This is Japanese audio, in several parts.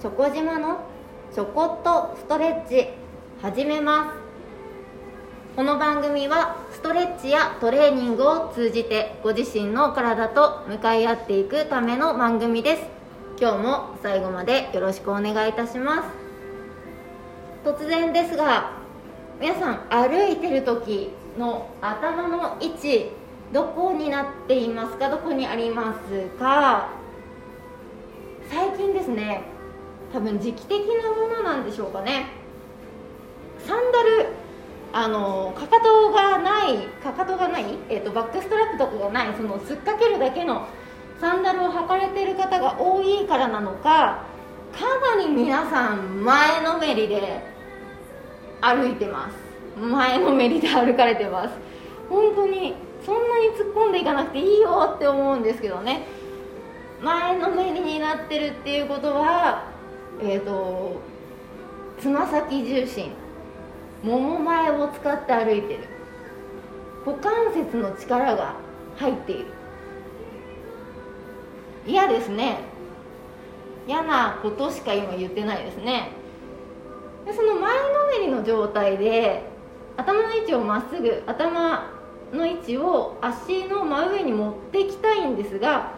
チョコ島のちょこっとストレッチ始めます。この番組はストレッチやトレーニングを通じてご自身の体と向かい合っていくための番組です。今日も最後までよろしくお願いいたします。突然ですが皆さん歩いてる時の頭の位置どこになっていますか？どこにありますか？最近ですね多分時期的なものなんでしょうかね。サンダルあのかかとがないかかとがない、えーと、バックストラップとかがないその突っかけるだけのサンダルを履かれてる方が多いからなのかかなり皆さん前のめりで歩いてます。前のめりで歩かれてます。本当にそんなに突っ込んでいかなくていいよって思うんですけどね。前のめりになってるっていうことはえっ、ー、とつま先重心もも前を使って歩いてる。股関節の力が入っている。嫌ですね。嫌なことしか今言ってないですね。でその前のめりの状態で頭の位置をまっすぐ頭の位置を足の真上に持ってきたいんですが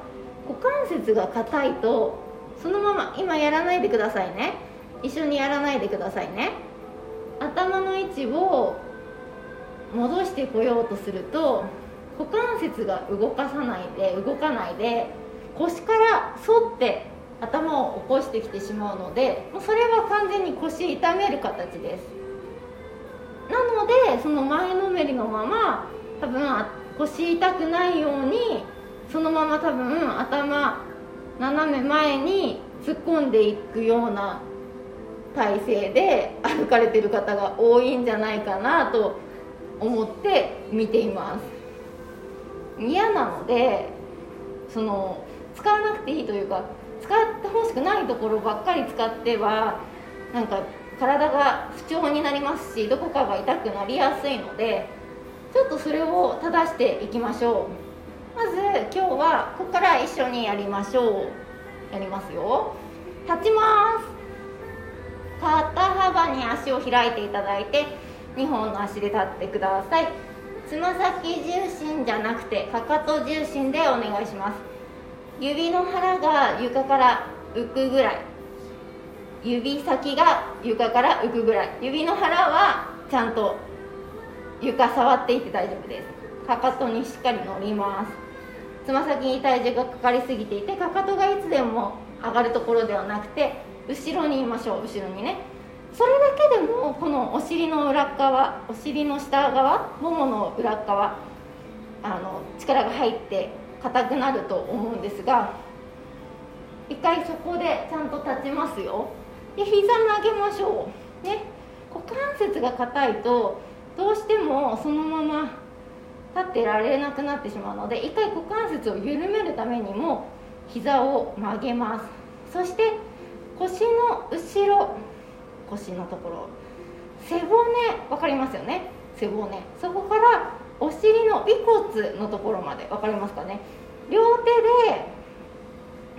股関節が硬いとそのまま今やらないでくださいね。一緒にやらないでくださいね。頭の位置を戻してこようとすると股関節が動かさないで動かないで腰から反って頭を起こしてきてしまうのでもうそれは完全に腰痛める形です。なのでその前のめりのまま多分腰痛くないようにそのまま多分頭斜め前に突っ込んでいくような体勢で歩かれてる方が多いんじゃないかなと思って見ています。嫌なのでその使わなくていいというか使ってほしくないところばっかり使ってはなんか体が不調になりますしどこかが痛くなりやすいのでちょっとそれを正していきましょう。まず今日はここから一緒にやりましょう。やりますよ。立ちます。肩幅に足を開いていただいて2本の足で立ってください。つま先重心じゃなくてかかと重心でお願いします。指の腹が床から浮くぐらい。指先が床から浮くぐらい。指の腹はちゃんと床触っていって大丈夫です。かかとにしっかり乗ります。つま先に体重がかかりすぎていてかかとがいつでも上がるところではなくて後ろにいましょう後ろにね。それだけでもこのお尻の裏側お尻の下側ももの裏側あの力が入って硬くなると思うんですが一回そこでちゃんと立ちますよ。で膝曲げましょう。ね。股関節が硬いとどうしてもそのまま立ってられなくなってしまうので一回股関節を緩めるためにも膝を曲げます。そして腰の後ろ腰のところ。背骨分かりますよね？背骨。そこからお尻の尾骨のところまで分かりますかね？両手で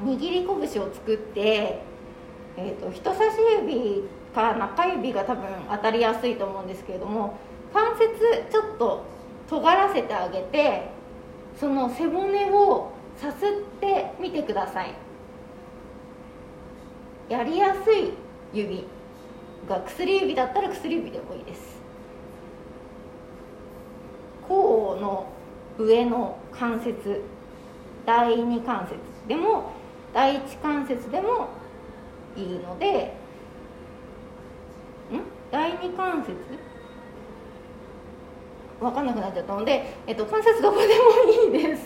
握り拳を作って、えーと、人差し指か中指が多分当たりやすいと思うんですけれども関節ちょっと尖らせてあげてその背骨をさすってみてください。やりやすい指。が薬指だったら薬指でもいいです。甲の上の関節。第二関節でも第一関節でもいいのでん？第二関節？分かんなくなっちゃったので、えっと、関節どこでもいいです。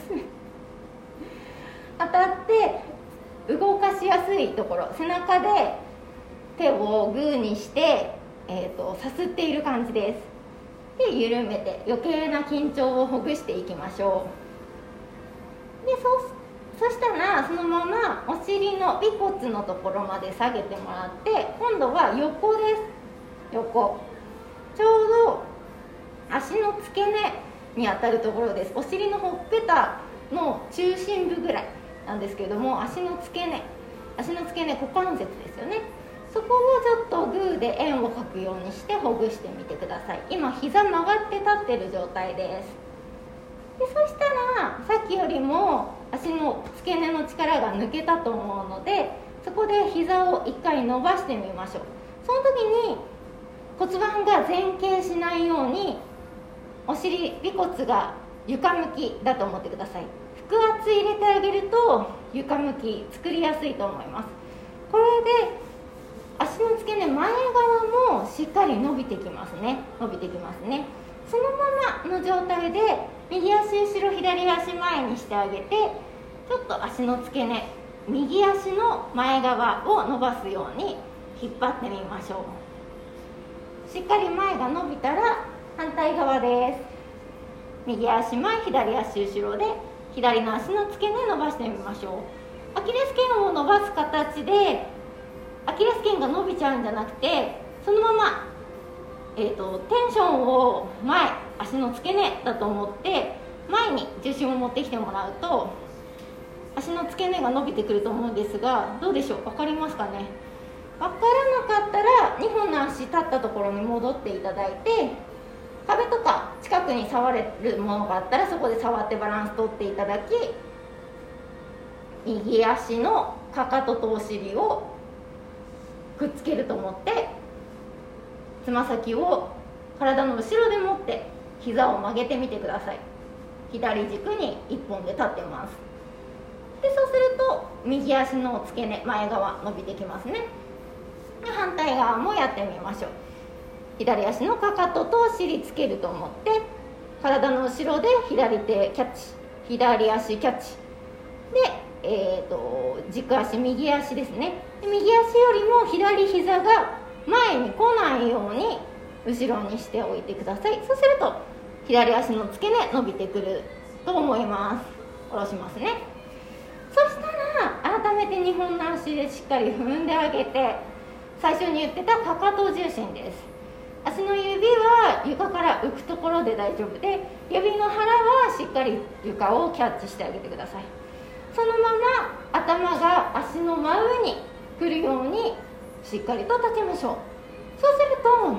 当たって動かしやすいところ背中で手をグーにして、えーと、さすっている感じです。で緩めて余計な緊張をほぐしていきましょう。でそそしたらそのままお尻の尾骨のところまで下げてもらって今度は横です。横。ちょうど足の付け根に当たるところです。お尻のほっぺたの中心部ぐらいなんですけれども足の付け根足の付け根股関節ですよね。そこをちょっとグーで円を描くようにしてほぐしてみてください。今膝曲がって立ってる状態です。でそしたらさっきよりも足の付け根の力が抜けたと思うのでそこで膝を1回伸ばしてみましょう。その時に骨盤が前傾しないようにお尻尾骨が床向きだと思ってください。腹圧入れてあげると床向き作りやすいと思います。これで足の付け根前側もしっかり伸びてきますね。伸びてきますね。そのままの状態で右足後ろ左足前にしてあげてちょっと足の付け根右足の前側を伸ばすように引っ張ってみましょう。しっかり前が伸びたら反対側です。右足前左足後ろで左の足の付け根伸ばしてみましょう。アキレス腱を伸ばす形でアキレス腱が伸びちゃうんじゃなくてそのまま、えーと、テンションを前足の付け根だと思って前に重心を持ってきてもらうと足の付け根が伸びてくると思うんですがどうでしょう？分かりますかね？分からなかったら2本の足立ったところに戻っていただいて壁とか近くに触れるものがあったらそこで触ってバランス取っていただき右足のかかととお尻をくっつけると思ってつま先を体の後ろで持って膝を曲げてみてください。左軸に1本で立ってます。でそうすると右足の付け根前側伸びてきますね。で反対側もやってみましょう。左足のかかとと尻つけると思って体の後ろで左手キャッチ左足キャッチ。でえーと、軸足右足ですね。右足よりも左膝が前に来ないように後ろにしておいてください。そうすると左足の付け根伸びてくると思います。下ろしますね。そしたら改めて2本の足でしっかり踏んであげて最初に言ってたかかと重心です。足の指は床から浮くところで大丈夫。で指の腹はしっかり床をキャッチしてあげてください。そのまま頭が足の真上に来るようにしっかりと立ちましょう。そうすると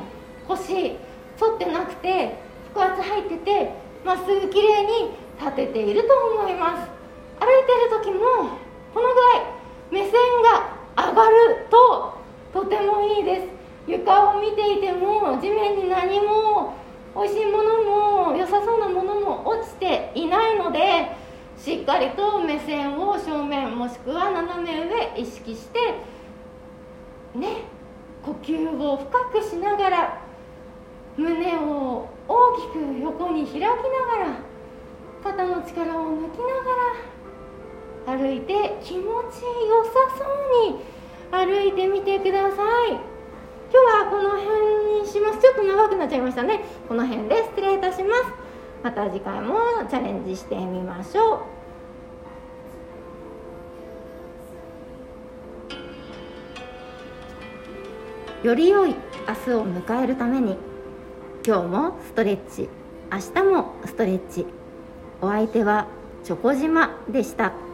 腰反ってなくて腹圧入っててまっすぐきれいに立てていると思います。歩いてる時もこのぐらい目線が上がるととてもいいです。床を見ていても地面に何も美味しいものも良さそうなものも落ちていないのでしっかりと目線を正面もしくは斜め上意識してね呼吸を深くしながら胸を大きく横に開きながら肩の力を抜きながら歩いて気持ちよさそうに歩いてみてください。今日はこの辺にします。ちょっと長くなっちゃいましたね。この辺で失礼いたします。また次回もチャレンジしてみましょう。より良い明日を迎えるために今日もストレッチ。明日もストレッチ。お相手はチョコ島でした。